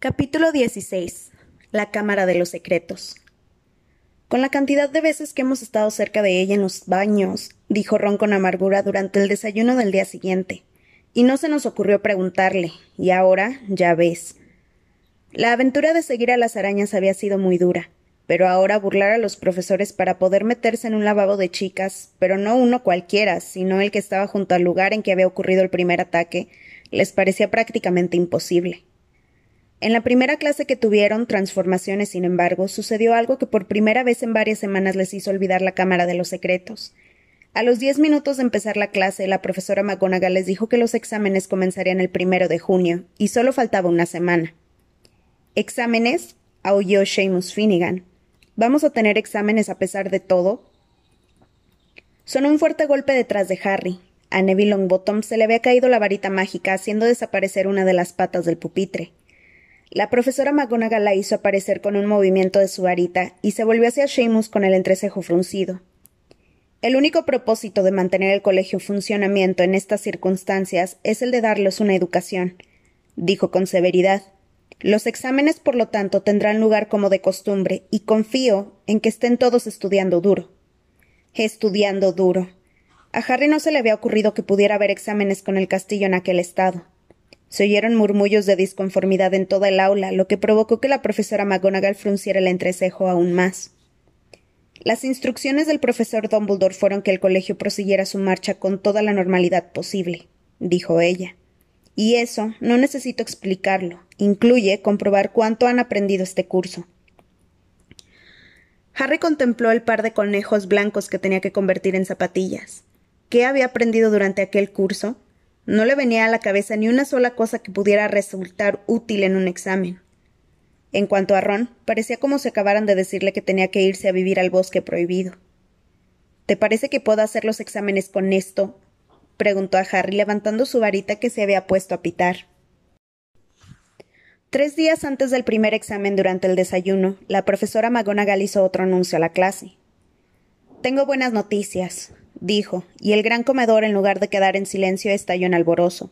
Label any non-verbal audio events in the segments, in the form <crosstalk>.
Capítulo 16. La Cámara de los Secretos. Con la cantidad de veces que hemos estado cerca de ella en los baños, dijo Ron con amargura durante el desayuno del día siguiente, y no se nos ocurrió preguntarle, y ahora ya ves. La aventura de seguir a las arañas había sido muy dura, pero ahora burlar a los profesores para poder meterse en un lavabo de chicas, pero no uno cualquiera, sino el que estaba junto al lugar en que había ocurrido el primer ataque, les parecía prácticamente imposible. En la primera clase que tuvieron, Transformaciones, sin embargo, sucedió algo que por primera vez en varias semanas les hizo olvidar la Cámara de los Secretos. A los diez minutos de empezar la clase, la profesora McGonagall les dijo que los exámenes comenzarían el primero de junio, y solo faltaba una semana. ¿Exámenes? aulló Seamus Finnegan. ¿Vamos a tener exámenes a pesar de todo? Sonó un fuerte golpe detrás de Harry. A Neville Longbottom se le había caído la varita mágica, haciendo desaparecer una de las patas del pupitre. La profesora McGonagall la hizo aparecer con un movimiento de su varita y se volvió hacia Seamus con el entrecejo fruncido. El único propósito de mantener el colegio en funcionamiento en estas circunstancias es el de darles una educación, dijo con severidad. Los exámenes, por lo tanto, tendrán lugar como de costumbre, y confío en que estén todos estudiando duro. Estudiando duro. A Harry no se le había ocurrido que pudiera haber exámenes con el castillo en aquel estado. Se oyeron murmullos de disconformidad en toda el aula, lo que provocó que la profesora McGonagall frunciera el entrecejo aún más. Las instrucciones del profesor Dumbledore fueron que el colegio prosiguiera su marcha con toda la normalidad posible, dijo ella. Y eso no necesito explicarlo. Incluye comprobar cuánto han aprendido este curso. Harry contempló el par de conejos blancos que tenía que convertir en zapatillas. ¿Qué había aprendido durante aquel curso? No le venía a la cabeza ni una sola cosa que pudiera resultar útil en un examen. En cuanto a Ron, parecía como si acabaran de decirle que tenía que irse a vivir al bosque prohibido. ¿Te parece que puedo hacer los exámenes con esto? preguntó a Harry levantando su varita que se había puesto a pitar. Tres días antes del primer examen durante el desayuno, la profesora McGonagall hizo otro anuncio a la clase. Tengo buenas noticias, dijo, y el gran comedor, en lugar de quedar en silencio, estalló en alborozo.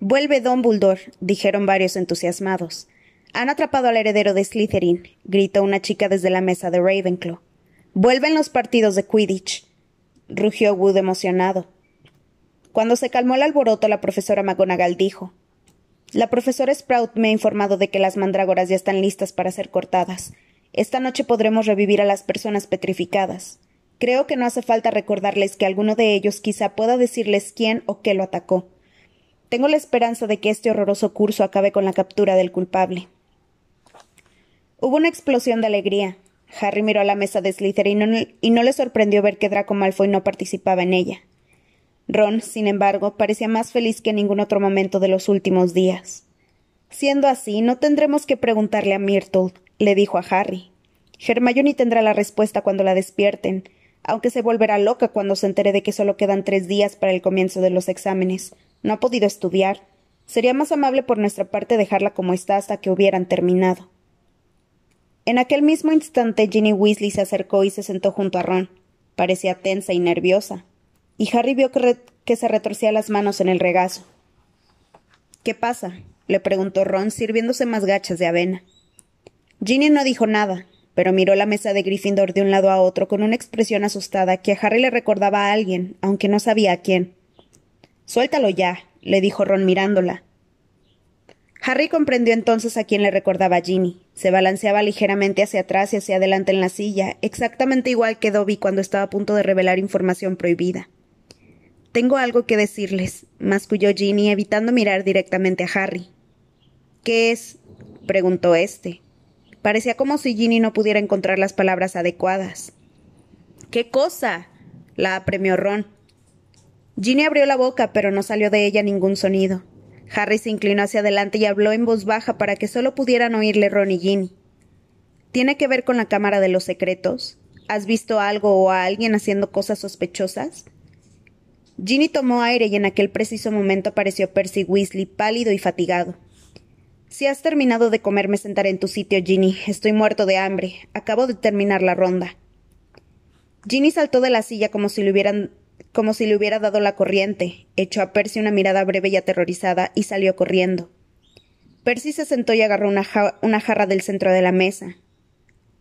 Vuelve Don Buldor, dijeron varios entusiasmados. Han atrapado al heredero de Slytherin, gritó una chica desde la mesa de Ravenclaw. Vuelven los partidos de Quidditch, rugió Wood emocionado. Cuando se calmó el alboroto, la profesora McGonagall dijo: La profesora Sprout me ha informado de que las mandrágoras ya están listas para ser cortadas. Esta noche podremos revivir a las personas petrificadas. Creo que no hace falta recordarles que alguno de ellos quizá pueda decirles quién o qué lo atacó. Tengo la esperanza de que este horroroso curso acabe con la captura del culpable. Hubo una explosión de alegría. Harry miró a la mesa de Slytherin y no le sorprendió ver que Draco Malfoy no participaba en ella. Ron, sin embargo, parecía más feliz que en ningún otro momento de los últimos días. Siendo así, no tendremos que preguntarle a Myrtle, le dijo a Harry. Hermione tendrá la respuesta cuando la despierten, aunque se volverá loca cuando se entere de que solo quedan tres días para el comienzo de los exámenes. No ha podido estudiar. Sería más amable por nuestra parte dejarla como está hasta que hubieran terminado. En aquel mismo instante Ginny Weasley se acercó y se sentó junto a Ron. Parecía tensa y nerviosa. Y Harry vio que, se retorcía las manos en el regazo. ¿Qué pasa? le preguntó Ron, sirviéndose más gachas de avena. Ginny no dijo nada, pero miró la mesa de Gryffindor de un lado a otro con una expresión asustada que a Harry le recordaba a alguien, aunque no sabía a quién. Suéltalo ya, le dijo Ron mirándola. Harry comprendió entonces a quién le recordaba a Ginny. Se balanceaba ligeramente hacia atrás y hacia adelante en la silla, exactamente igual que Dobby cuando estaba a punto de revelar información prohibida. Tengo algo que decirles, masculló Ginny, evitando mirar directamente a Harry. ¿Qué es? preguntó éste. Parecía como si Ginny no pudiera encontrar las palabras adecuadas. ¿Qué cosa? la apremió Ron. Ginny abrió la boca, pero no salió de ella ningún sonido. Harry se inclinó hacia adelante y habló en voz baja para que solo pudieran oírle Ron y Ginny. ¿Tiene que ver con la Cámara de los Secretos? ¿Has visto algo o a alguien haciendo cosas sospechosas? Ginny tomó aire y en aquel preciso momento apareció Percy Weasley, pálido y fatigado. Si has terminado de comer, me sentaré en tu sitio, Ginny. Estoy muerto de hambre. Acabo de terminar la ronda. Ginny saltó de la silla como si le hubieran como si le hubiera dado la corriente, echó a Percy una mirada breve y aterrorizada y salió corriendo. Percy se sentó y agarró una, una jarra del centro de la mesa.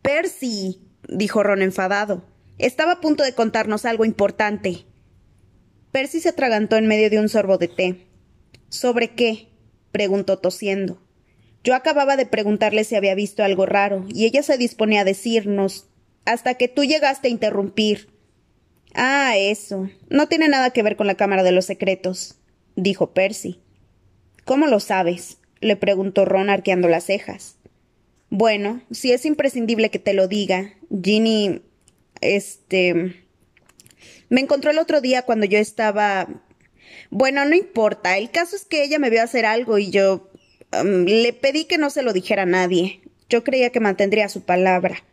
Percy, dijo Ron enfadado. Estaba a punto de contarnos algo importante. Percy se atragantó en medio de un sorbo de té. ¿Sobre qué? preguntó tosiendo. Yo acababa de preguntarle si había visto algo raro, y ella se disponía a decirnos, hasta que tú llegaste a interrumpir. Ah, eso. No tiene nada que ver con la Cámara de los Secretos, dijo Percy. ¿Cómo lo sabes? le preguntó Ron arqueando las cejas. Bueno, si es imprescindible que te lo diga, Ginny. este. Me encontró el otro día cuando yo estaba. Bueno, no importa. El caso es que ella me vio hacer algo y yo. Le pedí que no se lo dijera a nadie. Yo creía que mantendría su palabra.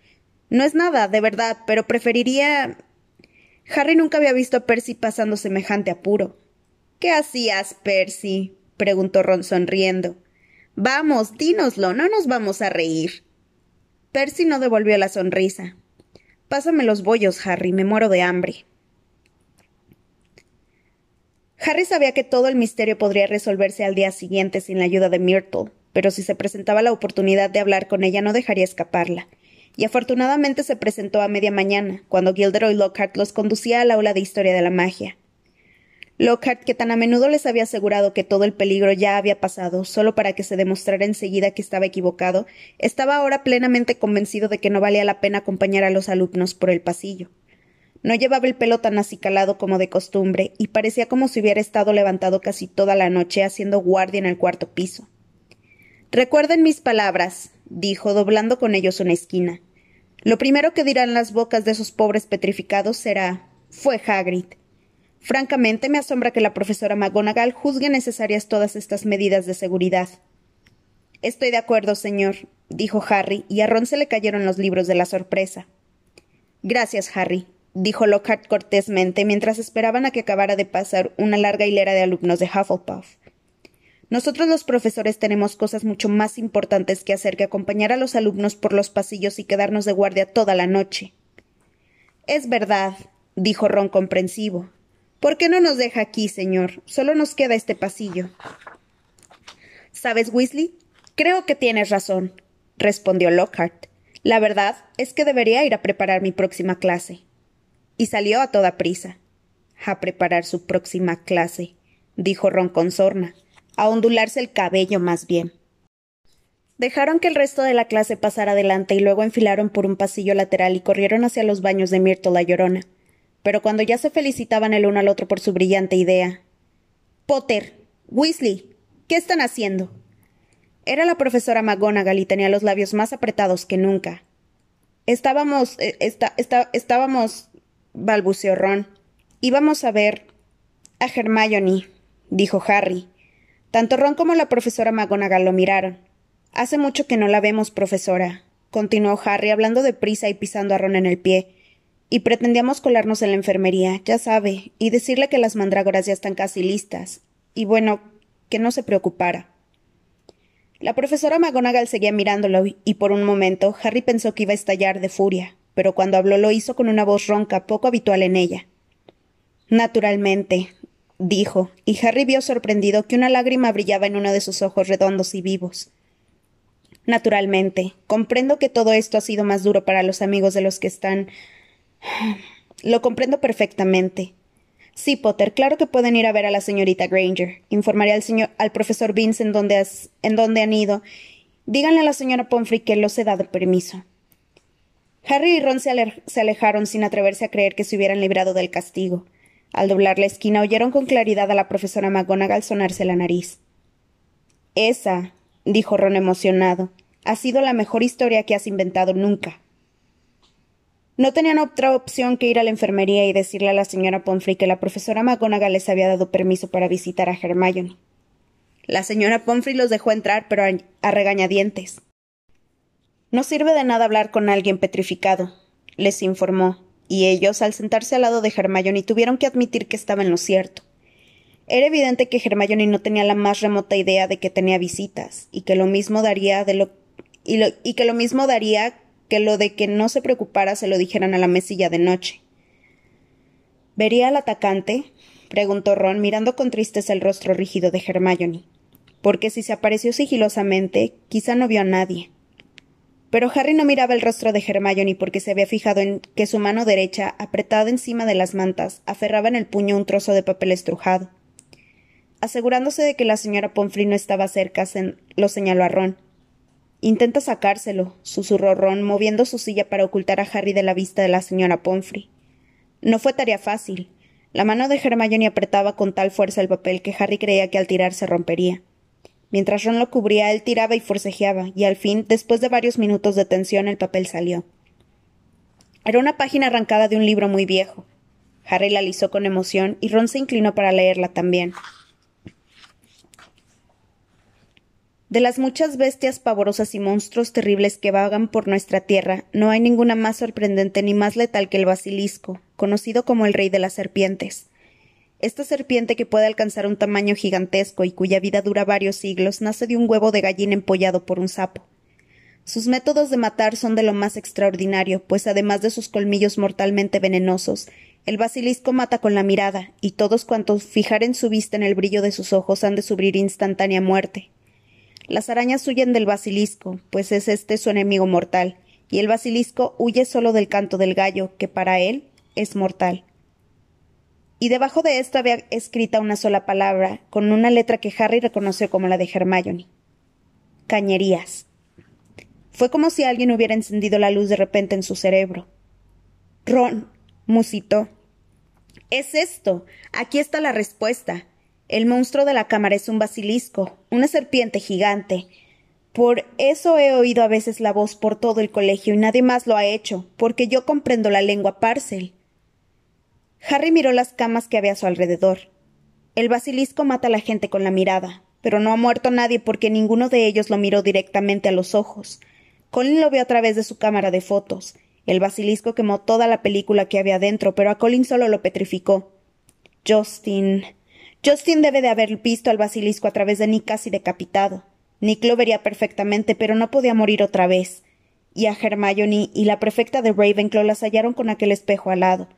No es nada, de verdad, pero preferiría. Harry nunca había visto a Percy pasando semejante apuro. ¿Qué hacías, Percy? preguntó Ron sonriendo. Vamos, dínoslo, no nos vamos a reír. Percy no devolvió la sonrisa. Pásame los bollos, Harry, me muero de hambre. Harry sabía que todo el misterio podría resolverse al día siguiente sin la ayuda de Myrtle, pero si se presentaba la oportunidad de hablar con ella no dejaría escaparla. Y afortunadamente se presentó a media mañana, cuando Gilderoy Lockhart los conducía al aula de historia de la magia. Lockhart, que tan a menudo les había asegurado que todo el peligro ya había pasado, solo para que se demostrara enseguida que estaba equivocado, estaba ahora plenamente convencido de que no valía la pena acompañar a los alumnos por el pasillo. No llevaba el pelo tan acicalado como de costumbre, y parecía como si hubiera estado levantado casi toda la noche haciendo guardia en el cuarto piso. Recuerden mis palabras, dijo, doblando con ellos una esquina. Lo primero que dirán las bocas de esos pobres petrificados será fue Hagrid. Francamente, me asombra que la profesora McGonagall juzgue necesarias todas estas medidas de seguridad. Estoy de acuerdo, señor, dijo Harry, y a Ron se le cayeron los libros de la sorpresa. Gracias, Harry, dijo Lockhart cortésmente mientras esperaban a que acabara de pasar una larga hilera de alumnos de Hufflepuff. Nosotros los profesores tenemos cosas mucho más importantes que hacer que acompañar a los alumnos por los pasillos y quedarnos de guardia toda la noche. Es verdad, dijo Ron comprensivo. ¿Por qué no nos deja aquí, señor? Solo nos queda este pasillo. ¿Sabes, Weasley? Creo que tienes razón, respondió Lockhart. La verdad es que debería ir a preparar mi próxima clase. Y salió a toda prisa. A preparar su próxima clase, dijo Ron con sorna, a ondularse el cabello más bien. Dejaron que el resto de la clase pasara adelante y luego enfilaron por un pasillo lateral y corrieron hacia los baños de Myrtle la Llorona pero cuando ya se felicitaban el uno al otro por su brillante idea. Potter, Weasley, ¿qué están haciendo? Era la profesora McGonagall y tenía los labios más apretados que nunca. Estábamos. Eh, estábamos. Balbuceó Ron. Íbamos a ver. a Hermione, dijo Harry. Tanto Ron como la profesora McGonagall lo miraron. Hace mucho que no la vemos, profesora, continuó Harry hablando deprisa y pisando a Ron en el pie. Y pretendíamos colarnos en la enfermería, ya sabe, y decirle que las mandrágoras ya están casi listas. Y bueno, que no se preocupara. La profesora McGonagall seguía mirándolo y por un momento Harry pensó que iba a estallar de furia, pero cuando habló lo hizo con una voz ronca poco habitual en ella. Naturalmente, dijo, y Harry vio sorprendido que una lágrima brillaba en uno de sus ojos redondos y vivos. Naturalmente, comprendo que todo esto ha sido más duro para los amigos de los que están <sighs> lo comprendo perfectamente. Sí, Potter, claro que pueden ir a ver a la señorita Granger. Informaré al señor, al profesor Vince en dónde, en dónde han ido. Díganle a la señora Pomfrey que los he dado permiso. Harry y Ron se, alejaron sin atreverse a creer que se hubieran librado del castigo. Al doblar la esquina oyeron con claridad a la profesora McGonagall sonarse la nariz. Esa, dijo Ron emocionado, ha sido la mejor historia que has inventado nunca. No tenían otra opción que ir a la enfermería y decirle a la señora Pomfrey que la profesora McGonagall les había dado permiso para visitar a Hermione. La señora Pomfrey los dejó entrar, pero a, regañadientes. No sirve de nada hablar con alguien petrificado, les informó, y ellos, al sentarse al lado de Hermione, tuvieron que admitir que estaba en lo cierto. Era evidente que Hermione no tenía la más remota idea de que tenía visitas, y que lo mismo daría de lo y, que lo mismo daría que lo de que no se preocupara se lo dijeran a la mesilla de noche. ¿Vería al atacante? preguntó Ron, mirando con tristeza el rostro rígido de Hermione. porque si se apareció sigilosamente, quizá no vio a nadie. Pero Harry no miraba el rostro de Hermione porque se había fijado en que su mano derecha, apretada encima de las mantas, aferraba en el puño un trozo de papel estrujado. Asegurándose de que la señora Pomfrey no estaba cerca, lo señaló a Ron. Intenta sacárselo, susurró Ron, moviendo su silla para ocultar a Harry de la vista de la señora Pomfrey. No fue tarea fácil. La mano de Hermione apretaba con tal fuerza el papel que Harry creía que al tirar se rompería. Mientras Ron lo cubría, él tiraba y forcejeaba, y al fin, después de varios minutos de tensión, el papel salió. Era una página arrancada de un libro muy viejo. Harry la alisó con emoción y Ron se inclinó para leerla también. De las muchas bestias pavorosas y monstruos terribles que vagan por nuestra tierra, no hay ninguna más sorprendente ni más letal que el basilisco, conocido como el rey de las serpientes. Esta serpiente que puede alcanzar un tamaño gigantesco y cuya vida dura varios siglos nace de un huevo de gallina empollado por un sapo. Sus métodos de matar son de lo más extraordinario, pues además de sus colmillos mortalmente venenosos, el basilisco mata con la mirada, y todos cuantos fijaren su vista en el brillo de sus ojos han de sufrir instantánea muerte. Las arañas huyen del basilisco, pues es este su enemigo mortal, y el basilisco huye solo del canto del gallo, que para él es mortal y debajo de esto había escrita una sola palabra, con una letra que Harry reconoció como la de Hermione. Cañerías. Fue como si alguien hubiera encendido la luz de repente en su cerebro. Ron, musitó. Es esto. Aquí está la respuesta. El monstruo de la cámara es un basilisco, una serpiente gigante. Por eso he oído a veces la voz por todo el colegio y nadie más lo ha hecho, porque yo comprendo la lengua parcel. Harry miró las camas que había a su alrededor. El basilisco mata a la gente con la mirada, pero no ha muerto nadie porque ninguno de ellos lo miró directamente a los ojos. Colin lo vio a través de su cámara de fotos. El basilisco quemó toda la película que había dentro, pero a Colin solo lo petrificó. Justin. Justin debe de haber visto al basilisco a través de Nick casi decapitado. Nick lo vería perfectamente, pero no podía morir otra vez. Y a Hermione y la prefecta de Ravenclaw las hallaron con aquel espejo al lado.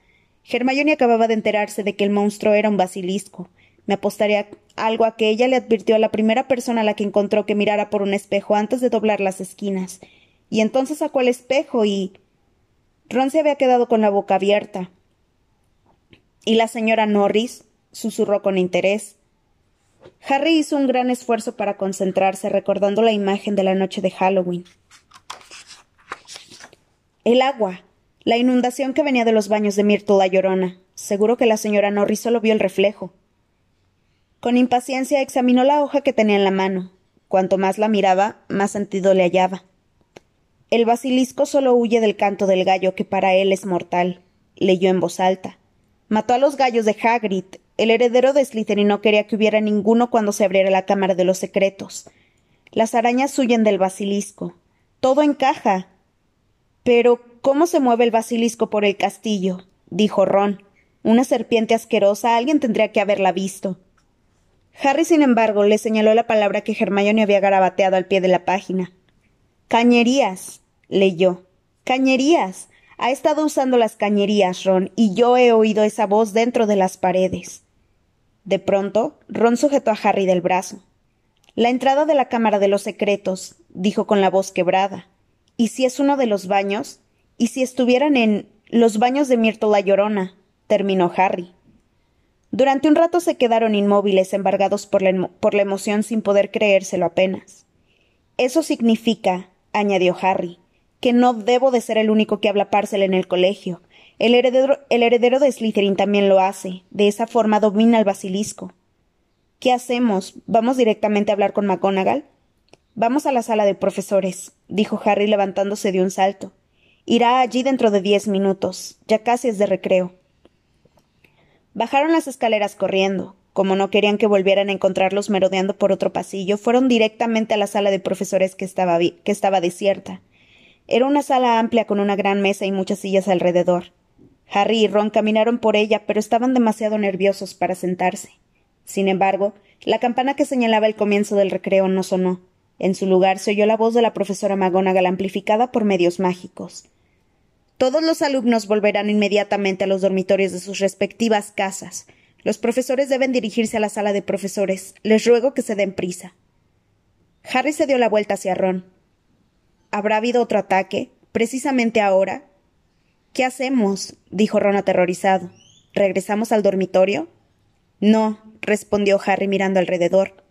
Hermione acababa de enterarse de que el monstruo era un basilisco. Me apostaría algo a que ella le advirtió a la primera persona a la que encontró que mirara por un espejo antes de doblar las esquinas. Y entonces sacó el espejo y. Ron se había quedado con la boca abierta. ¿Y la señora Norris? susurró con interés. Harry hizo un gran esfuerzo para concentrarse, recordando la imagen de la noche de Halloween. El agua, la inundación que venía de los baños de Myrtle la llorona. Seguro que la señora Norris solo vio el reflejo. Con impaciencia examinó la hoja que tenía en la mano. Cuanto más la miraba, más sentido le hallaba. El basilisco solo huye del canto del gallo, que para él es mortal, leyó en voz alta. Mató a los gallos de Hagrid. El heredero de Slytherin no quería que hubiera ninguno cuando se abriera la cámara de los secretos. Las arañas huyen del basilisco. Todo encaja. Pero ¿Cómo se mueve el basilisco por el castillo? dijo Ron. Una serpiente asquerosa. Alguien tendría que haberla visto. Harry, sin embargo, le señaló la palabra que Hermione había garabateado al pie de la página. Cañerías. leyó. Cañerías. Ha estado usando las cañerías, Ron, y yo he oído esa voz dentro de las paredes. De pronto, Ron sujetó a Harry del brazo. La entrada de la Cámara de los Secretos, dijo con la voz quebrada. ¿Y si es uno de los baños? ¿Y si estuvieran en los baños de Myrtle la Llorona? terminó Harry. Durante un rato se quedaron inmóviles, embargados por la, por la emoción sin poder creérselo apenas. Eso significa, añadió Harry, que no debo de ser el único que habla parcel en el colegio. El heredero, el heredero de Slytherin también lo hace. De esa forma domina el basilisco. ¿Qué hacemos? ¿Vamos directamente a hablar con McGonagall? Vamos a la sala de profesores, dijo Harry levantándose de un salto. Irá allí dentro de diez minutos. Ya casi es de recreo. Bajaron las escaleras corriendo. Como no querían que volvieran a encontrarlos merodeando por otro pasillo, fueron directamente a la sala de profesores que estaba, que estaba desierta. Era una sala amplia con una gran mesa y muchas sillas alrededor. Harry y Ron caminaron por ella, pero estaban demasiado nerviosos para sentarse. Sin embargo, la campana que señalaba el comienzo del recreo no sonó. En su lugar se oyó la voz de la profesora McGonagall amplificada por medios mágicos. Todos los alumnos volverán inmediatamente a los dormitorios de sus respectivas casas. Los profesores deben dirigirse a la sala de profesores. Les ruego que se den prisa. Harry se dio la vuelta hacia Ron. ¿Habrá habido otro ataque? ¿Precisamente ahora? ¿Qué hacemos? dijo Ron aterrorizado. ¿Regresamos al dormitorio? No, respondió Harry mirando alrededor.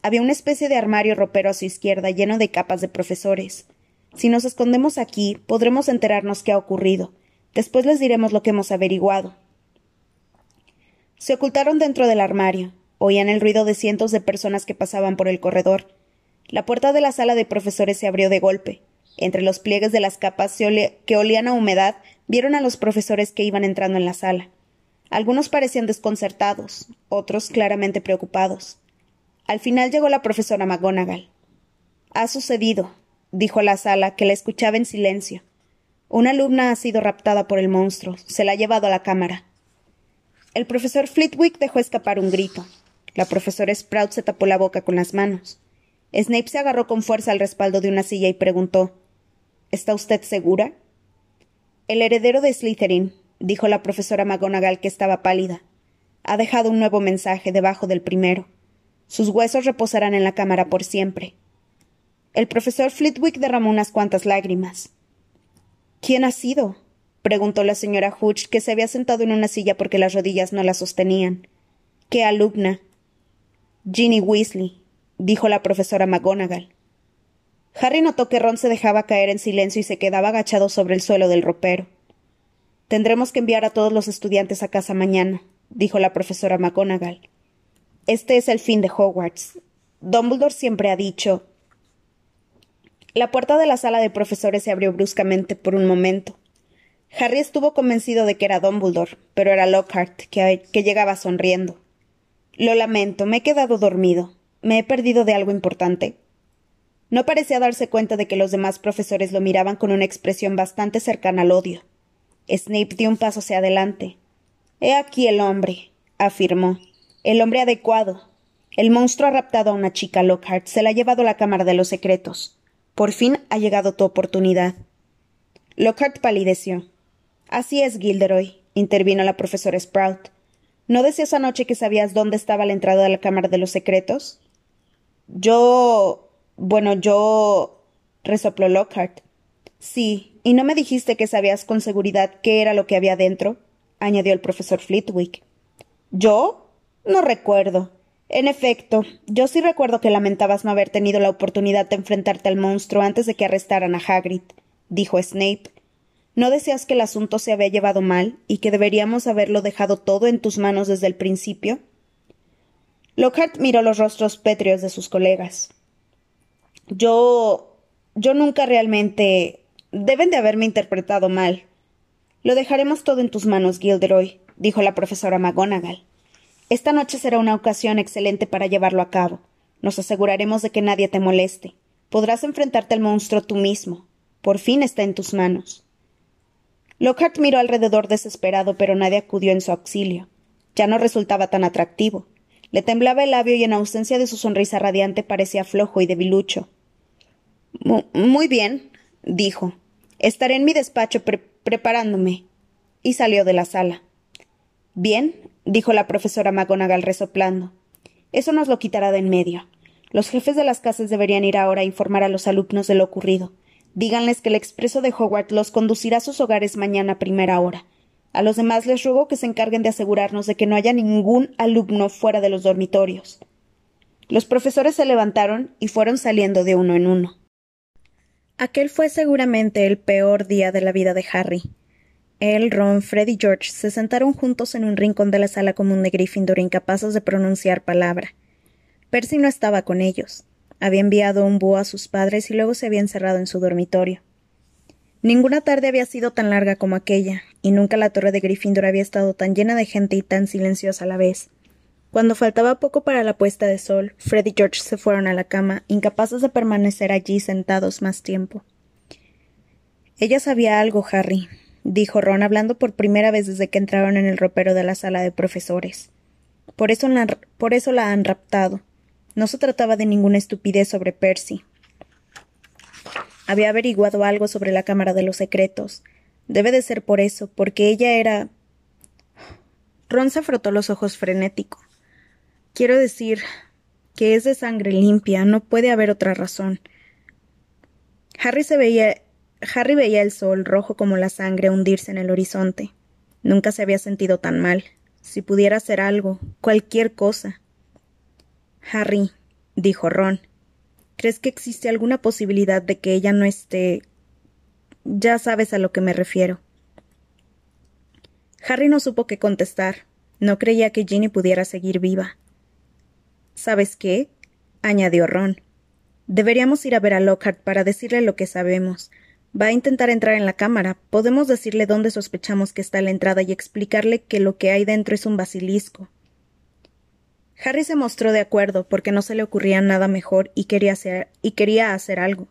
Había una especie de armario ropero a su izquierda lleno de capas de profesores. Si nos escondemos aquí, podremos enterarnos qué ha ocurrido. Después les diremos lo que hemos averiguado. Se ocultaron dentro del armario. Oían el ruido de cientos de personas que pasaban por el corredor. La puerta de la sala de profesores se abrió de golpe. Entre los pliegues de las capas que olían a humedad, vieron a los profesores que iban entrando en la sala. Algunos parecían desconcertados, otros claramente preocupados. Al final llegó la profesora McGonagall. Ha sucedido, dijo la sala, que la escuchaba en silencio. Una alumna ha sido raptada por el monstruo. Se la ha llevado a la cámara. El profesor Flitwick dejó escapar un grito. La profesora Sprout se tapó la boca con las manos. Snape se agarró con fuerza al respaldo de una silla y preguntó ¿Está usted segura? El heredero de Slytherin, dijo la profesora McGonagall que estaba pálida, ha dejado un nuevo mensaje debajo del primero. Sus huesos reposarán en la cámara por siempre. El profesor Flitwick derramó unas cuantas lágrimas. ¿Quién ha sido? preguntó la señora Hooch, que se había sentado en una silla porque las rodillas no la sostenían. ¿Qué alumna? Ginny Weasley, dijo la profesora McGonagall. Harry notó que Ron se dejaba caer en silencio y se quedaba agachado sobre el suelo del ropero. Tendremos que enviar a todos los estudiantes a casa mañana, dijo la profesora McGonagall. Este es el fin de Hogwarts. Dumbledore siempre ha dicho la puerta de la sala de profesores se abrió bruscamente por un momento. Harry estuvo convencido de que era Dumbledore, pero era Lockhart, que, llegaba sonriendo. Lo lamento, me he quedado dormido. ¿Me he perdido de algo importante? No parecía darse cuenta de que los demás profesores lo miraban con una expresión bastante cercana al odio. Snape dio un paso hacia adelante. He aquí el hombre, afirmó. El hombre adecuado. El monstruo ha raptado a una chica, Lockhart. Se la ha llevado a la Cámara de los Secretos. Por fin ha llegado tu oportunidad. Lockhart palideció. Así es, Gilderoy, intervino la profesora Sprout. ¿No decías anoche que sabías dónde estaba la entrada de la Cámara de los Secretos? Yo. Bueno, yo. resopló Lockhart. Sí, y no me dijiste que sabías con seguridad qué era lo que había dentro, añadió el profesor Flitwick. ¿Yo? No recuerdo. En efecto, yo sí recuerdo que lamentabas no haber tenido la oportunidad de enfrentarte al monstruo antes de que arrestaran a Hagrid, dijo Snape. ¿No deseas que el asunto se había llevado mal y que deberíamos haberlo dejado todo en tus manos desde el principio? Lockhart miró los rostros pétreos de sus colegas. Yo. yo nunca realmente. deben de haberme interpretado mal. Lo dejaremos todo en tus manos, Gilderoy, dijo la profesora McGonagall. Esta noche será una ocasión excelente para llevarlo a cabo. Nos aseguraremos de que nadie te moleste. Podrás enfrentarte al monstruo tú mismo. Por fin está en tus manos. Lockhart miró alrededor desesperado, pero nadie acudió en su auxilio. Ya no resultaba tan atractivo. Le temblaba el labio y en ausencia de su sonrisa radiante parecía flojo y debilucho. Muy bien, dijo. Estaré en mi despacho preparándome. Y salió de la sala. Bien, dijo la profesora McGonagall resoplando. Eso nos lo quitará de en medio. Los jefes de las casas deberían ir ahora a informar a los alumnos de lo ocurrido. Díganles que el expreso de Hogwarts los conducirá a sus hogares mañana a primera hora. A los demás les ruego que se encarguen de asegurarnos de que no haya ningún alumno fuera de los dormitorios. Los profesores se levantaron y fueron saliendo de uno en uno. Aquel fue seguramente el peor día de la vida de Harry. Él, Ron, Fred y George se sentaron juntos en un rincón de la sala común de Gryffindor incapaces de pronunciar palabra. Percy no estaba con ellos. Había enviado un búho a sus padres y luego se había encerrado en su dormitorio. Ninguna tarde había sido tan larga como aquella, y nunca la torre de Gryffindor había estado tan llena de gente y tan silenciosa a la vez. Cuando faltaba poco para la puesta de sol, Fred y George se fueron a la cama, incapaces de permanecer allí sentados más tiempo. Ella sabía algo, Harry, dijo Ron hablando por primera vez desde que entraron en el ropero de la sala de profesores. Por eso, la, por eso la han raptado. No se trataba de ninguna estupidez sobre Percy. Había averiguado algo sobre la Cámara de los Secretos. Debe de ser por eso, porque ella era. Ron se frotó los ojos frenético. Quiero decir. que es de sangre limpia, no puede haber otra razón. Harry se veía Harry veía el sol, rojo como la sangre, hundirse en el horizonte. Nunca se había sentido tan mal. Si pudiera hacer algo, cualquier cosa. Harry, dijo Ron, ¿crees que existe alguna posibilidad de que ella no esté. ya sabes a lo que me refiero? Harry no supo qué contestar. No creía que Ginny pudiera seguir viva. ¿Sabes qué? añadió Ron. Deberíamos ir a ver a Lockhart para decirle lo que sabemos. Va a intentar entrar en la cámara. Podemos decirle dónde sospechamos que está la entrada y explicarle que lo que hay dentro es un basilisco. Harry se mostró de acuerdo porque no se le ocurría nada mejor y quería hacer, y quería hacer algo.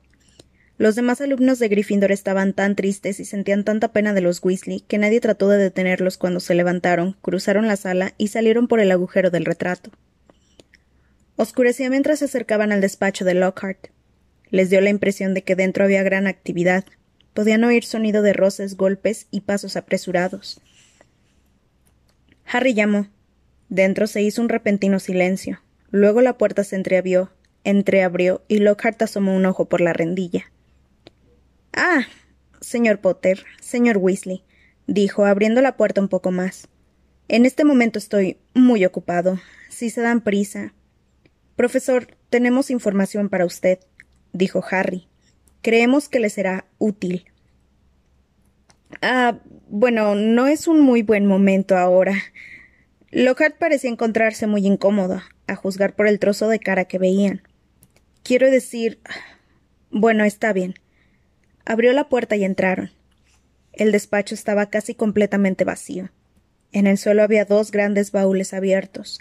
Los demás alumnos de Gryffindor estaban tan tristes y sentían tanta pena de los Weasley que nadie trató de detenerlos cuando se levantaron, cruzaron la sala y salieron por el agujero del retrato. Oscurecía mientras se acercaban al despacho de Lockhart. Les dio la impresión de que dentro había gran actividad. Podían oír sonido de roces, golpes y pasos apresurados. Harry llamó. Dentro se hizo un repentino silencio. Luego la puerta se entreabrió, entreabrió y Lockhart asomó un ojo por la rendilla. Ah, señor Potter, señor Weasley, dijo, abriendo la puerta un poco más. En este momento estoy muy ocupado. Si se dan prisa. Profesor, tenemos información para usted dijo Harry. Creemos que le será útil. Ah, bueno, no es un muy buen momento ahora. Lockhart parecía encontrarse muy incómodo, a juzgar por el trozo de cara que veían. Quiero decir. Bueno, está bien. Abrió la puerta y entraron. El despacho estaba casi completamente vacío. En el suelo había dos grandes baúles abiertos.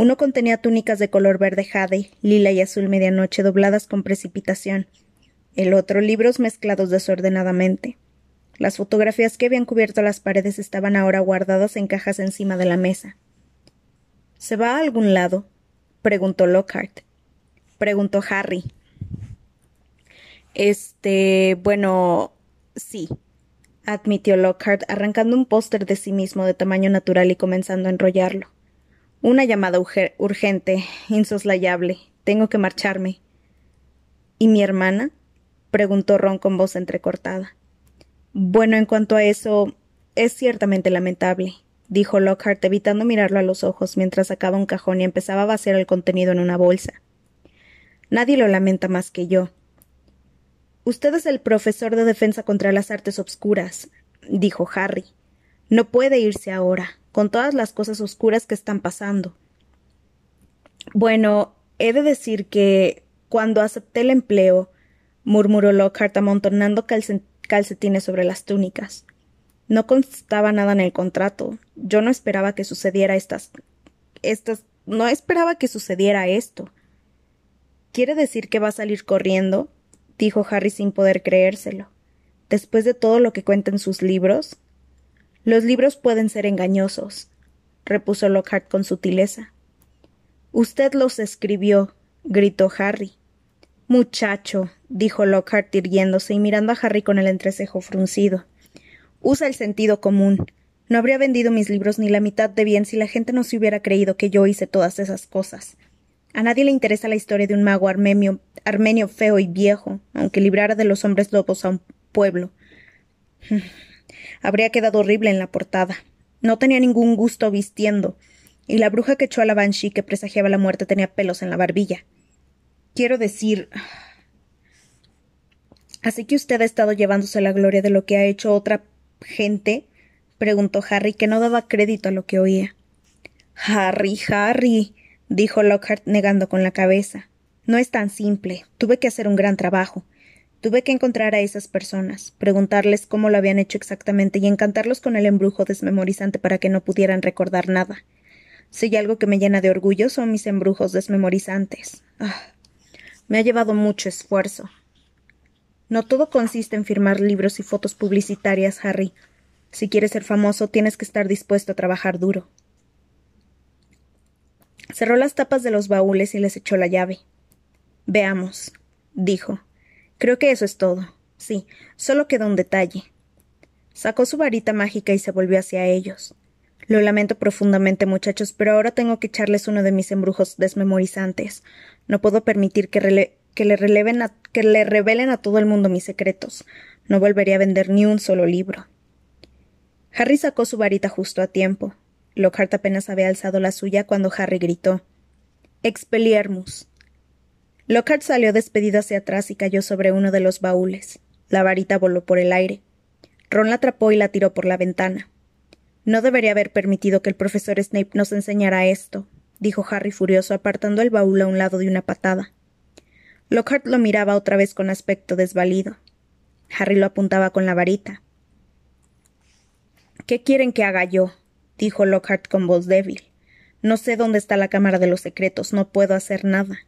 Uno contenía túnicas de color verde jade, lila y azul medianoche dobladas con precipitación. El otro libros mezclados desordenadamente. Las fotografías que habían cubierto las paredes estaban ahora guardadas en cajas encima de la mesa. ¿Se va a algún lado? preguntó Lockhart. Preguntó Harry. Este. bueno. sí, admitió Lockhart, arrancando un póster de sí mismo de tamaño natural y comenzando a enrollarlo. Una llamada urgente, insoslayable. Tengo que marcharme. ¿Y mi hermana? preguntó Ron con voz entrecortada. Bueno, en cuanto a eso, es ciertamente lamentable, dijo Lockhart, evitando mirarlo a los ojos mientras sacaba un cajón y empezaba a vaciar el contenido en una bolsa. Nadie lo lamenta más que yo. Usted es el profesor de defensa contra las artes obscuras, dijo Harry. No puede irse ahora con todas las cosas oscuras que están pasando. Bueno, he de decir que cuando acepté el empleo, murmuró Lockhart amontonando calcetines sobre las túnicas. No constaba nada en el contrato. Yo no esperaba que sucediera estas. estas. no esperaba que sucediera esto. ¿Quiere decir que va a salir corriendo? dijo Harry sin poder creérselo. Después de todo lo que cuenta en sus libros, los libros pueden ser engañosos, repuso Lockhart con sutileza. Usted los escribió, gritó Harry. Muchacho, dijo Lockhart irguiéndose y mirando a Harry con el entrecejo fruncido. Usa el sentido común. No habría vendido mis libros ni la mitad de bien si la gente no se hubiera creído que yo hice todas esas cosas. A nadie le interesa la historia de un mago armenio, armenio feo y viejo, aunque librara de los hombres lobos a un pueblo. Habría quedado horrible en la portada. No tenía ningún gusto vistiendo, y la bruja que echó a la Banshee que presagiaba la muerte tenía pelos en la barbilla. Quiero decir. ¿Así que usted ha estado llevándose la gloria de lo que ha hecho otra gente? preguntó Harry, que no daba crédito a lo que oía. Harry, Harry, dijo Lockhart negando con la cabeza. No es tan simple. Tuve que hacer un gran trabajo. Tuve que encontrar a esas personas, preguntarles cómo lo habían hecho exactamente y encantarlos con el embrujo desmemorizante para que no pudieran recordar nada. Si hay algo que me llena de orgullo son mis embrujos desmemorizantes. Ah, me ha llevado mucho esfuerzo. No todo consiste en firmar libros y fotos publicitarias, Harry. Si quieres ser famoso, tienes que estar dispuesto a trabajar duro. Cerró las tapas de los baúles y les echó la llave. Veamos, dijo. Creo que eso es todo. Sí, solo queda un detalle. Sacó su varita mágica y se volvió hacia ellos. Lo lamento profundamente, muchachos, pero ahora tengo que echarles uno de mis embrujos desmemorizantes. No puedo permitir que, que, le, que le revelen a todo el mundo mis secretos. No volveré a vender ni un solo libro. Harry sacó su varita justo a tiempo. Lockhart apenas había alzado la suya cuando Harry gritó Expeliermus. Lockhart salió despedido hacia atrás y cayó sobre uno de los baúles. La varita voló por el aire. Ron la atrapó y la tiró por la ventana. No debería haber permitido que el profesor Snape nos enseñara esto, dijo Harry furioso, apartando el baúl a un lado de una patada. Lockhart lo miraba otra vez con aspecto desvalido. Harry lo apuntaba con la varita. ¿Qué quieren que haga yo? dijo Lockhart con voz débil. No sé dónde está la Cámara de los Secretos, no puedo hacer nada.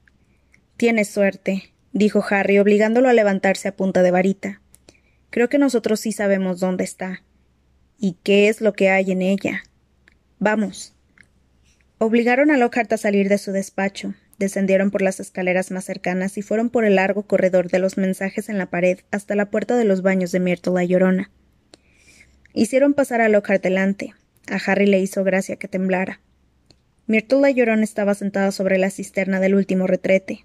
Tienes suerte, dijo Harry, obligándolo a levantarse a punta de varita. Creo que nosotros sí sabemos dónde está. ¿Y qué es lo que hay en ella? Vamos. Obligaron a Lockhart a salir de su despacho, descendieron por las escaleras más cercanas y fueron por el largo corredor de los mensajes en la pared hasta la puerta de los baños de Myrtle la Llorona. Hicieron pasar a Lockhart delante. A Harry le hizo gracia que temblara. Myrtle la Llorona estaba sentada sobre la cisterna del último retrete.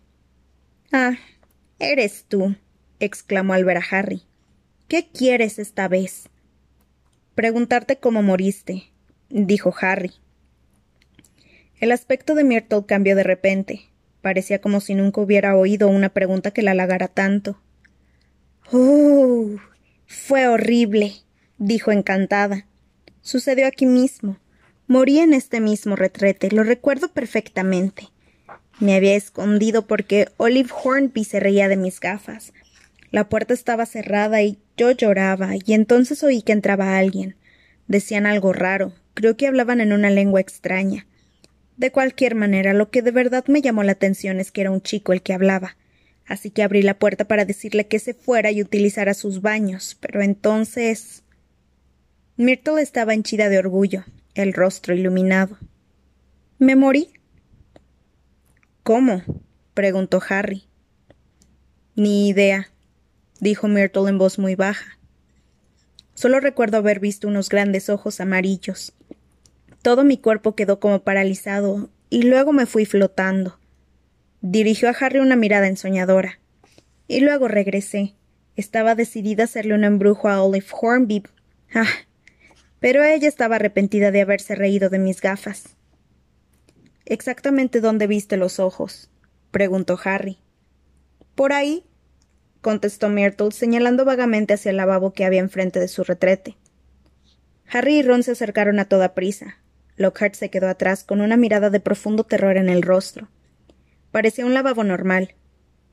Ah, eres tú, exclamó al ver a Harry. ¿Qué quieres esta vez? Preguntarte cómo moriste, dijo Harry. El aspecto de Myrtle cambió de repente. Parecía como si nunca hubiera oído una pregunta que la halagara tanto. ¡Oh! Fue horrible, dijo encantada. Sucedió aquí mismo. Morí en este mismo retrete, lo recuerdo perfectamente. Me había escondido porque Olive Hornby se reía de mis gafas. La puerta estaba cerrada y yo lloraba, y entonces oí que entraba alguien. Decían algo raro, creo que hablaban en una lengua extraña. De cualquier manera, lo que de verdad me llamó la atención es que era un chico el que hablaba. Así que abrí la puerta para decirle que se fuera y utilizara sus baños, pero entonces. Myrtle estaba henchida de orgullo, el rostro iluminado. ¿Me morí? ¿Cómo? preguntó Harry. Ni idea, dijo Myrtle en voz muy baja. Solo recuerdo haber visto unos grandes ojos amarillos. Todo mi cuerpo quedó como paralizado y luego me fui flotando. Dirigió a Harry una mirada ensoñadora. Y luego regresé. Estaba decidida a hacerle un embrujo a Olive Hornby. Ah. Pero ella estaba arrepentida de haberse reído de mis gafas. ¿Exactamente dónde viste los ojos? preguntó Harry. Por ahí, contestó Myrtle, señalando vagamente hacia el lavabo que había enfrente de su retrete. Harry y Ron se acercaron a toda prisa. Lockhart se quedó atrás con una mirada de profundo terror en el rostro. Parecía un lavabo normal.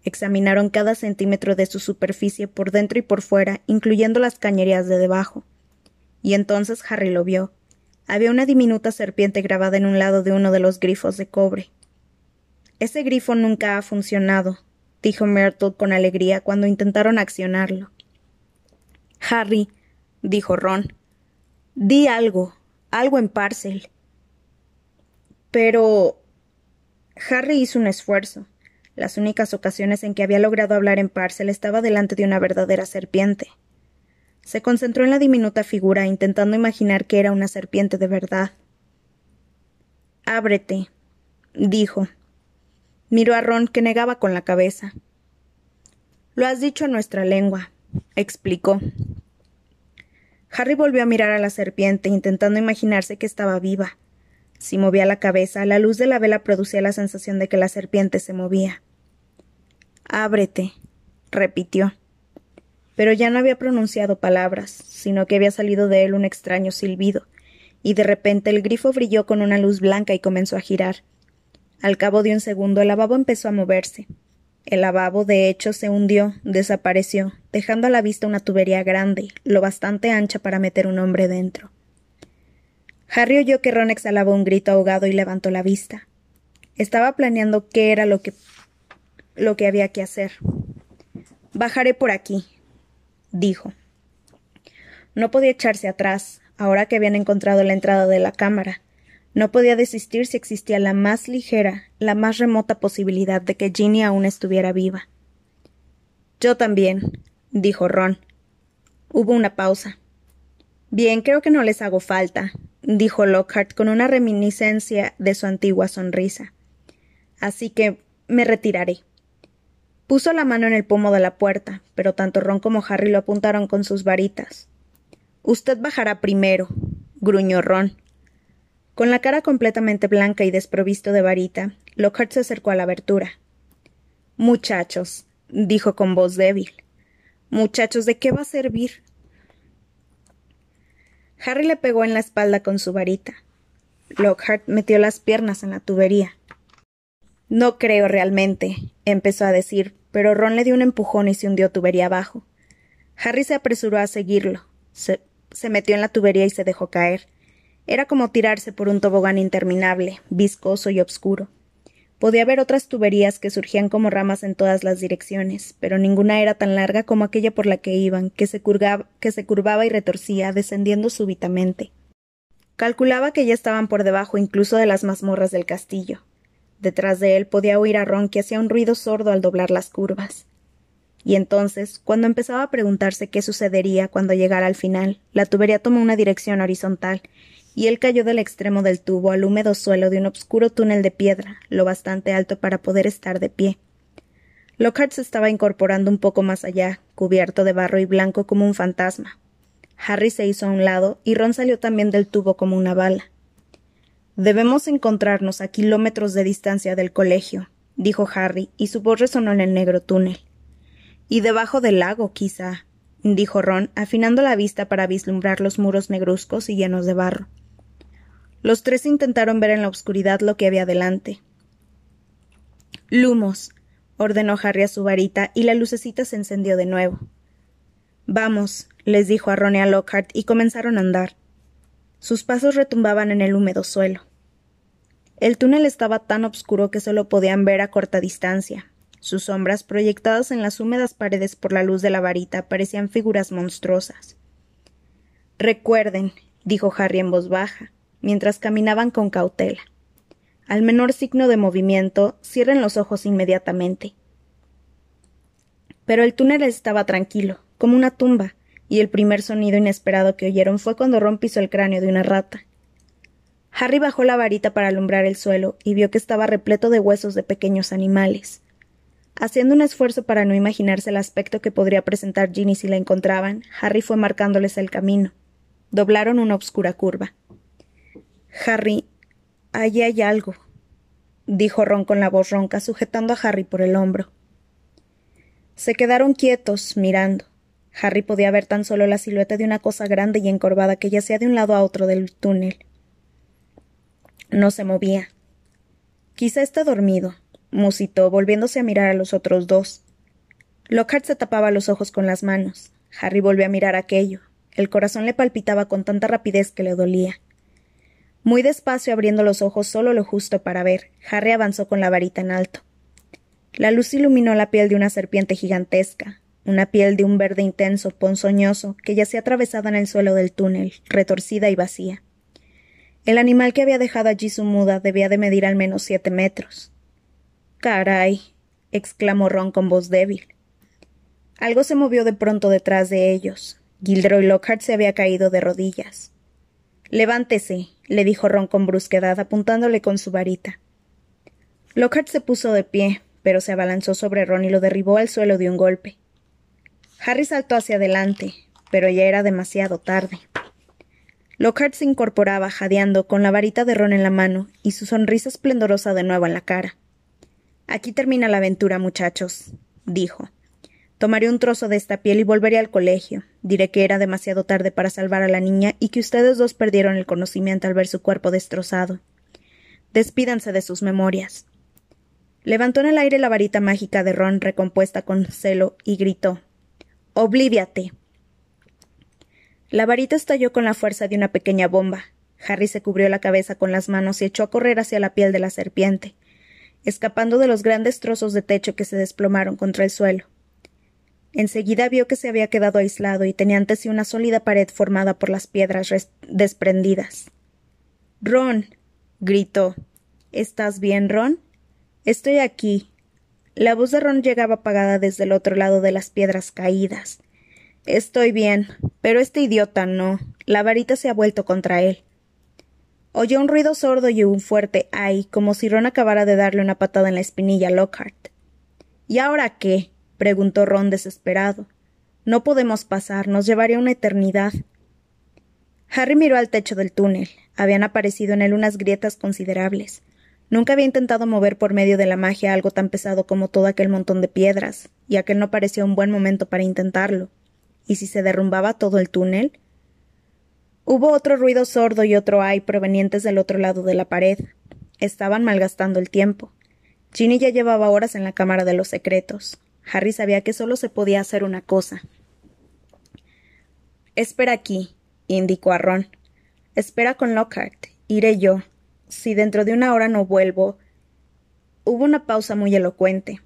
Examinaron cada centímetro de su superficie por dentro y por fuera, incluyendo las cañerías de debajo. Y entonces Harry lo vio. Había una diminuta serpiente grabada en un lado de uno de los grifos de cobre. Ese grifo nunca ha funcionado, dijo Myrtle con alegría cuando intentaron accionarlo. Harry, dijo Ron, di algo, algo en Parcel. Pero. Harry hizo un esfuerzo. Las únicas ocasiones en que había logrado hablar en Parcel estaba delante de una verdadera serpiente. Se concentró en la diminuta figura, intentando imaginar que era una serpiente de verdad. Ábrete, dijo, Miró a Ron, que negaba con la cabeza. Lo has dicho en nuestra lengua, explicó. Harry volvió a mirar a la serpiente, intentando imaginarse que estaba viva. Si movía la cabeza, la luz de la vela producía la sensación de que la serpiente se movía. Ábrete, repitió. Pero ya no había pronunciado palabras, sino que había salido de él un extraño silbido, y de repente el grifo brilló con una luz blanca y comenzó a girar. Al cabo de un segundo el lavabo empezó a moverse. El lavabo, de hecho, se hundió, desapareció, dejando a la vista una tubería grande, lo bastante ancha para meter un hombre dentro. Harry oyó que Ron exhalaba un grito ahogado y levantó la vista. Estaba planeando qué era lo que lo que había que hacer. Bajaré por aquí, dijo. No podía echarse atrás, ahora que habían encontrado la entrada de la cámara, no podía desistir si existía la más ligera, la más remota posibilidad de que Ginny aún estuviera viva. Yo también, dijo Ron. Hubo una pausa. Bien, creo que no les hago falta, dijo Lockhart con una reminiscencia de su antigua sonrisa. Así que me retiraré. Puso la mano en el pomo de la puerta, pero tanto Ron como Harry lo apuntaron con sus varitas. Usted bajará primero, gruñó Ron. Con la cara completamente blanca y desprovisto de varita, Lockhart se acercó a la abertura. Muchachos, dijo con voz débil. Muchachos, ¿de qué va a servir? Harry le pegó en la espalda con su varita. Lockhart metió las piernas en la tubería. No creo realmente, empezó a decir, pero Ron le dio un empujón y se hundió tubería abajo. Harry se apresuró a seguirlo. Se, metió en la tubería y se dejó caer. Era como tirarse por un tobogán interminable, viscoso y obscuro. Podía ver otras tuberías que surgían como ramas en todas las direcciones, pero ninguna era tan larga como aquella por la que iban, que se, curgaba, que se curvaba y retorcía, descendiendo súbitamente. Calculaba que ya estaban por debajo incluso de las mazmorras del castillo. Detrás de él podía oír a Ron que hacía un ruido sordo al doblar las curvas. Y entonces, cuando empezaba a preguntarse qué sucedería cuando llegara al final, la tubería tomó una dirección horizontal y él cayó del extremo del tubo al húmedo suelo de un obscuro túnel de piedra, lo bastante alto para poder estar de pie. Lockhart se estaba incorporando un poco más allá, cubierto de barro y blanco como un fantasma. Harry se hizo a un lado y Ron salió también del tubo como una bala. Debemos encontrarnos a kilómetros de distancia del colegio, dijo Harry, y su voz resonó en el negro túnel. Y debajo del lago, quizá, dijo Ron, afinando la vista para vislumbrar los muros negruzcos y llenos de barro. Los tres intentaron ver en la oscuridad lo que había delante. Lumos, ordenó Harry a su varita, y la lucecita se encendió de nuevo. Vamos, les dijo a Ron y a Lockhart, y comenzaron a andar. Sus pasos retumbaban en el húmedo suelo. El túnel estaba tan oscuro que solo podían ver a corta distancia. Sus sombras, proyectadas en las húmedas paredes por la luz de la varita, parecían figuras monstruosas. Recuerden, dijo Harry en voz baja, mientras caminaban con cautela. Al menor signo de movimiento, cierren los ojos inmediatamente. Pero el túnel estaba tranquilo, como una tumba, y el primer sonido inesperado que oyeron fue cuando Ron pisó el cráneo de una rata. Harry bajó la varita para alumbrar el suelo y vio que estaba repleto de huesos de pequeños animales. Haciendo un esfuerzo para no imaginarse el aspecto que podría presentar Ginny si la encontraban, Harry fue marcándoles el camino. Doblaron una oscura curva. Harry, allí hay algo, dijo Ron con la voz ronca, sujetando a Harry por el hombro. Se quedaron quietos, mirando. Harry podía ver tan solo la silueta de una cosa grande y encorvada que yacía de un lado a otro del túnel. No se movía. Quizá está dormido, musitó, volviéndose a mirar a los otros dos. Lockhart se tapaba los ojos con las manos. Harry volvió a mirar aquello. El corazón le palpitaba con tanta rapidez que le dolía. Muy despacio, abriendo los ojos solo lo justo para ver, Harry avanzó con la varita en alto. La luz iluminó la piel de una serpiente gigantesca, una piel de un verde intenso, ponzoñoso, que yacía atravesada en el suelo del túnel, retorcida y vacía. El animal que había dejado allí su muda debía de medir al menos siete metros. Caray. exclamó Ron con voz débil. Algo se movió de pronto detrás de ellos. Gilderoy Lockhart se había caído de rodillas. Levántese, le dijo Ron con brusquedad, apuntándole con su varita. Lockhart se puso de pie, pero se abalanzó sobre Ron y lo derribó al suelo de un golpe. Harry saltó hacia adelante, pero ya era demasiado tarde. Lockhart se incorporaba, jadeando, con la varita de Ron en la mano y su sonrisa esplendorosa de nuevo en la cara. Aquí termina la aventura, muchachos, dijo. Tomaré un trozo de esta piel y volveré al colegio. Diré que era demasiado tarde para salvar a la niña y que ustedes dos perdieron el conocimiento al ver su cuerpo destrozado. Despídanse de sus memorias. Levantó en el aire la varita mágica de Ron recompuesta con celo y gritó Oblíviate. La varita estalló con la fuerza de una pequeña bomba. Harry se cubrió la cabeza con las manos y echó a correr hacia la piel de la serpiente, escapando de los grandes trozos de techo que se desplomaron contra el suelo. Enseguida vio que se había quedado aislado y tenía ante sí una sólida pared formada por las piedras desprendidas. Ron. gritó. ¿Estás bien, Ron? Estoy aquí. La voz de Ron llegaba apagada desde el otro lado de las piedras caídas. Estoy bien, pero este idiota no. La varita se ha vuelto contra él. Oyó un ruido sordo y un fuerte ay, como si Ron acabara de darle una patada en la espinilla a Lockhart. ¿Y ahora qué? preguntó Ron desesperado. No podemos pasar, nos llevaría una eternidad. Harry miró al techo del túnel. Habían aparecido en él unas grietas considerables. Nunca había intentado mover por medio de la magia algo tan pesado como todo aquel montón de piedras, y aquel no parecía un buen momento para intentarlo. ¿Y si se derrumbaba todo el túnel? Hubo otro ruido sordo y otro ay provenientes del otro lado de la pared. Estaban malgastando el tiempo. Ginny ya llevaba horas en la cámara de los secretos. Harry sabía que solo se podía hacer una cosa. Espera aquí, indicó a Ron. Espera con Lockhart. Iré yo. Si dentro de una hora no vuelvo. Hubo una pausa muy elocuente.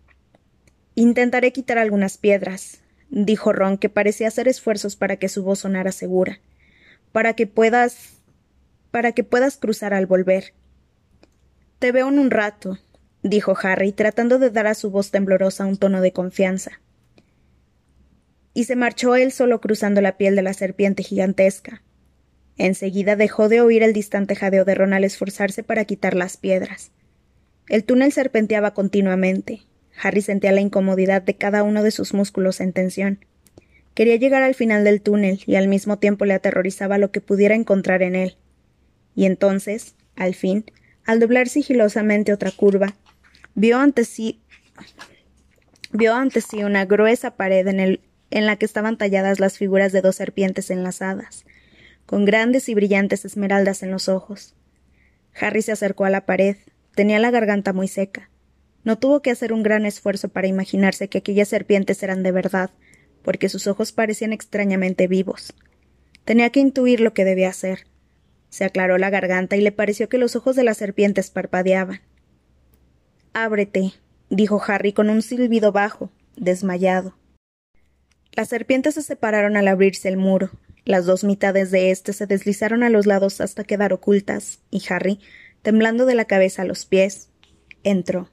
Intentaré quitar algunas piedras, dijo Ron, que parecía hacer esfuerzos para que su voz sonara segura para que puedas. para que puedas cruzar al volver. Te veo en un rato, dijo Harry, tratando de dar a su voz temblorosa un tono de confianza. Y se marchó él solo cruzando la piel de la serpiente gigantesca. Enseguida dejó de oír el distante jadeo de Ron al esforzarse para quitar las piedras. El túnel serpenteaba continuamente. Harry sentía la incomodidad de cada uno de sus músculos en tensión. Quería llegar al final del túnel y al mismo tiempo le aterrorizaba lo que pudiera encontrar en él. Y entonces, al fin, al doblar sigilosamente otra curva, vio ante sí vio ante sí una gruesa pared en, el, en la que estaban talladas las figuras de dos serpientes enlazadas, con grandes y brillantes esmeraldas en los ojos. Harry se acercó a la pared. Tenía la garganta muy seca. No tuvo que hacer un gran esfuerzo para imaginarse que aquellas serpientes eran de verdad, porque sus ojos parecían extrañamente vivos. Tenía que intuir lo que debía hacer. Se aclaró la garganta y le pareció que los ojos de las serpientes parpadeaban. Ábrete, dijo Harry con un silbido bajo, desmayado. Las serpientes se separaron al abrirse el muro. Las dos mitades de éste se deslizaron a los lados hasta quedar ocultas, y Harry, temblando de la cabeza a los pies, entró.